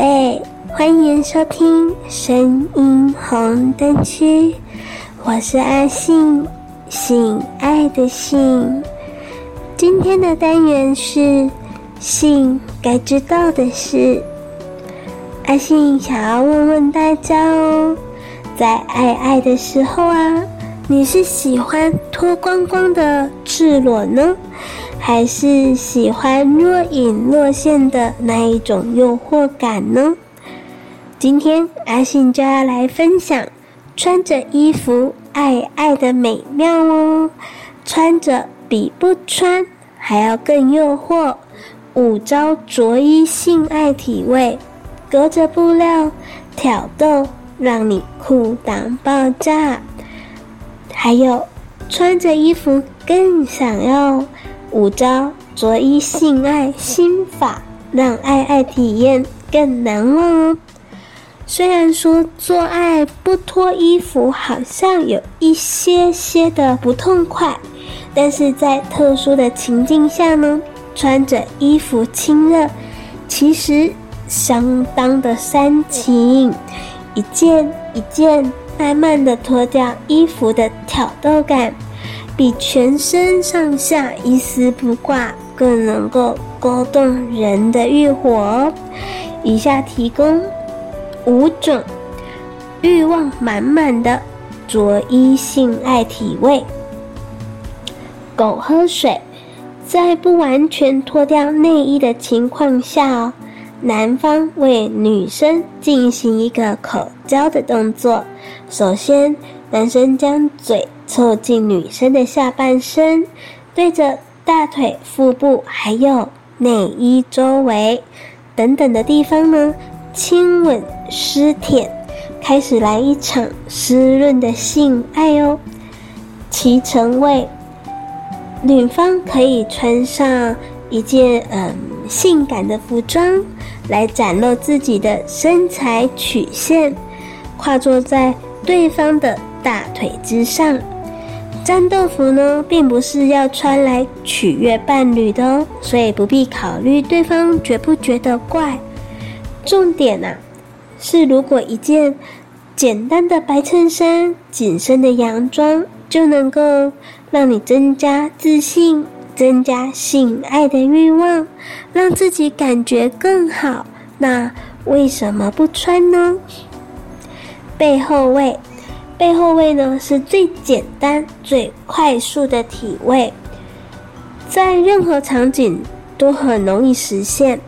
宝贝，欢迎收听声音红灯区，我是阿信，性爱的信。今天的单元是性该知道的事。阿信想要问问大家哦，在爱爱的时候啊，你是喜欢脱光光的赤裸呢？还是喜欢若隐若现的那一种诱惑感呢？今天阿信就要来分享穿着衣服爱爱的美妙哦，穿着比不穿还要更诱惑，五招着衣性爱体位，隔着布料挑逗，让你裤裆爆炸，还有穿着衣服更想要。五招着衣性爱心法，让爱爱体验更难忘哦。虽然说做爱不脱衣服好像有一些些的不痛快，但是在特殊的情境下呢，穿着衣服亲热，其实相当的煽情。一件一件慢慢的脱掉衣服的挑逗感。比全身上下一丝不挂更能够勾动人的欲火哦。以下提供五种欲望满满的着衣性爱体位：狗喝水，在不完全脱掉内衣的情况下，哦男方为女生进行一个口交的动作。首先，男生将嘴。凑近女生的下半身，对着大腿、腹部还有内衣周围等等的地方呢，亲吻、湿舔，开始来一场湿润的性爱哦。其成为女方可以穿上一件嗯性感的服装，来展露自己的身材曲线，跨坐在对方的大腿之上。战斗服呢，并不是要穿来取悦伴侣的哦，所以不必考虑对方觉不觉得怪。重点啊，是如果一件简单的白衬衫、紧身的洋装就能够让你增加自信、增加性爱的欲望，让自己感觉更好，那为什么不穿呢？背后位。背后位呢，是最简单、最快速的体位，在任何场景都很容易实现。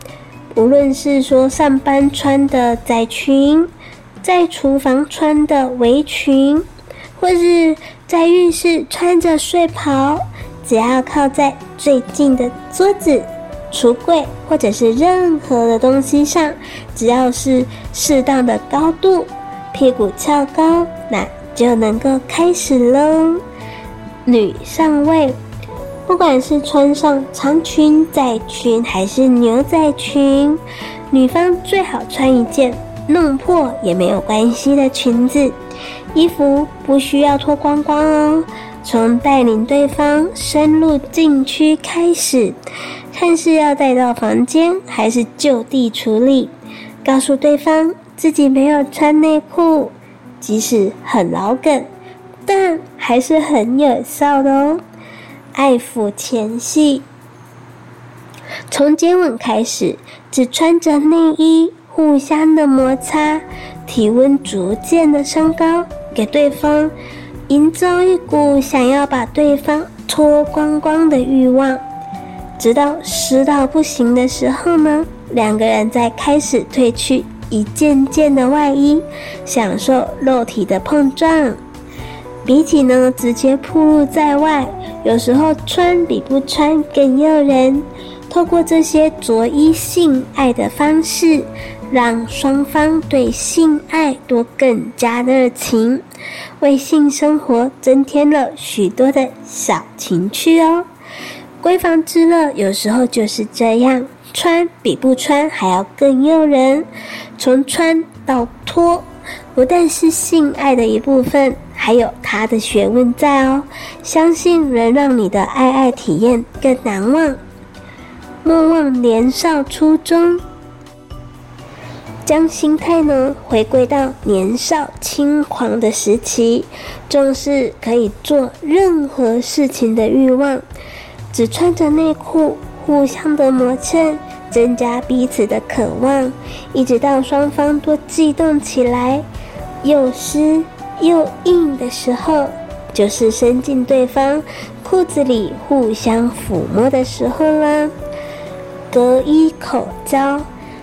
无论是说上班穿的窄裙，在厨房穿的围裙，或是在浴室穿着睡袍，只要靠在最近的桌子、橱柜，或者是任何的东西上，只要是适当的高度，屁股翘高，那。就能够开始喽。女上位，不管是穿上长裙、窄裙还是牛仔裙，女方最好穿一件弄破也没有关系的裙子。衣服不需要脱光光哦，从带领对方深入禁区开始，看是要带到房间还是就地处理，告诉对方自己没有穿内裤。即使很老梗，但还是很有效的哦。爱抚前戏，从接吻开始，只穿着内衣，互相的摩擦，体温逐渐的升高，给对方营造一股想要把对方脱光光的欲望。直到湿到不行的时候呢，两个人再开始褪去。一件件的外衣，享受肉体的碰撞。比起呢，直接暴露在外，有时候穿比不穿更诱人。透过这些着衣性爱的方式，让双方对性爱都更加热情，为性生活增添了许多的小情趣哦。闺房之乐有时候就是这样。穿比不穿还要更诱人，从穿到脱，不但是性爱的一部分，还有它的学问在哦。相信能让你的爱爱体验更难忘。莫忘年少初衷。将心态呢回归到年少轻狂的时期，重视可以做任何事情的欲望，只穿着内裤，互相的磨蹭，增加彼此的渴望，一直到双方都悸动起来，又湿又硬的时候，就是伸进对方裤子里互相抚摸的时候啦。隔衣口交，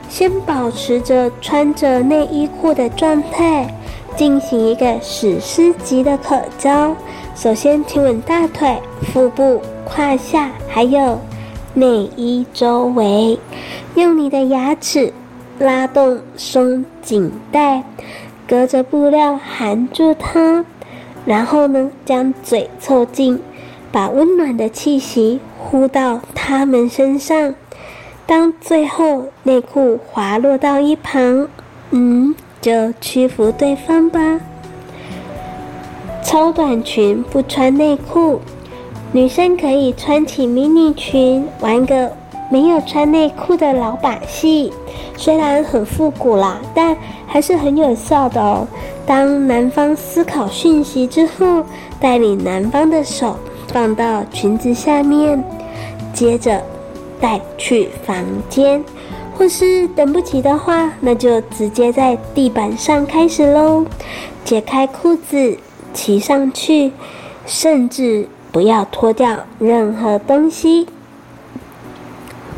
先保持着穿着内衣裤的状态，进行一个史诗级的口交。首先亲吻大腿、腹部、胯下，还有内衣周围，用你的牙齿拉动松紧带，隔着布料含住它，然后呢，将嘴凑近，把温暖的气息呼到他们身上。当最后内裤滑落到一旁，嗯，就屈服对方吧。超短裙不穿内裤，女生可以穿起迷你裙，玩个没有穿内裤的老把戏。虽然很复古啦，但还是很有效的哦。当男方思考讯息之后，带领男方的手放到裙子下面，接着。带去房间，或是等不及的话，那就直接在地板上开始喽。解开裤子，骑上去，甚至不要脱掉任何东西。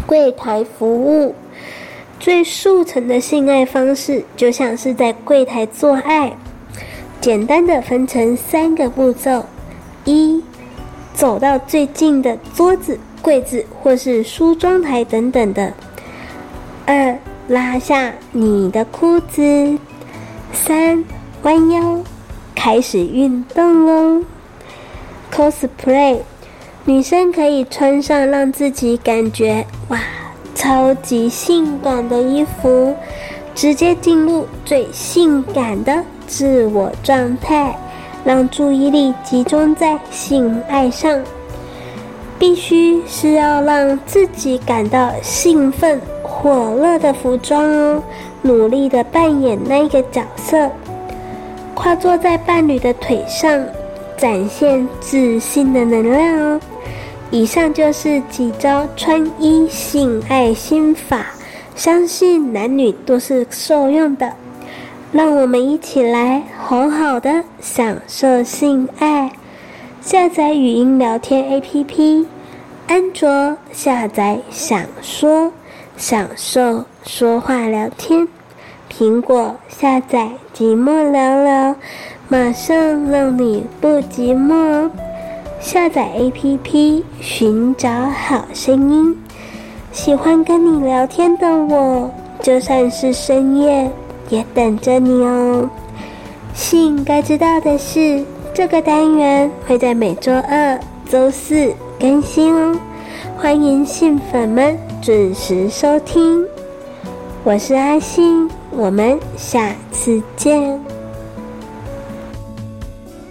柜台服务，最速成的性爱方式，就像是在柜台做爱。简单的分成三个步骤：一，走到最近的桌子。柜子或是梳妆台等等的。二，拉下你的裤子。三，弯腰，开始运动喽。cosplay，女生可以穿上让自己感觉哇，超级性感的衣服，直接进入最性感的自我状态，让注意力集中在性爱上。必须是要让自己感到兴奋、火热的服装哦，努力的扮演那个角色，跨坐在伴侣的腿上，展现自信的能量哦。以上就是几招穿衣性爱心法，相信男女都是受用的。让我们一起来好好的享受性爱。下载语音聊天 APP，安卓下载享说享受说话聊天，苹果下载寂寞聊聊，马上让你不寂寞。下载 APP 寻找好声音，喜欢跟你聊天的我，就算是深夜也等着你哦。信该知道的事。这个单元会在每周二、周四更新哦，欢迎信粉们准时收听。我是阿信，我们下次见。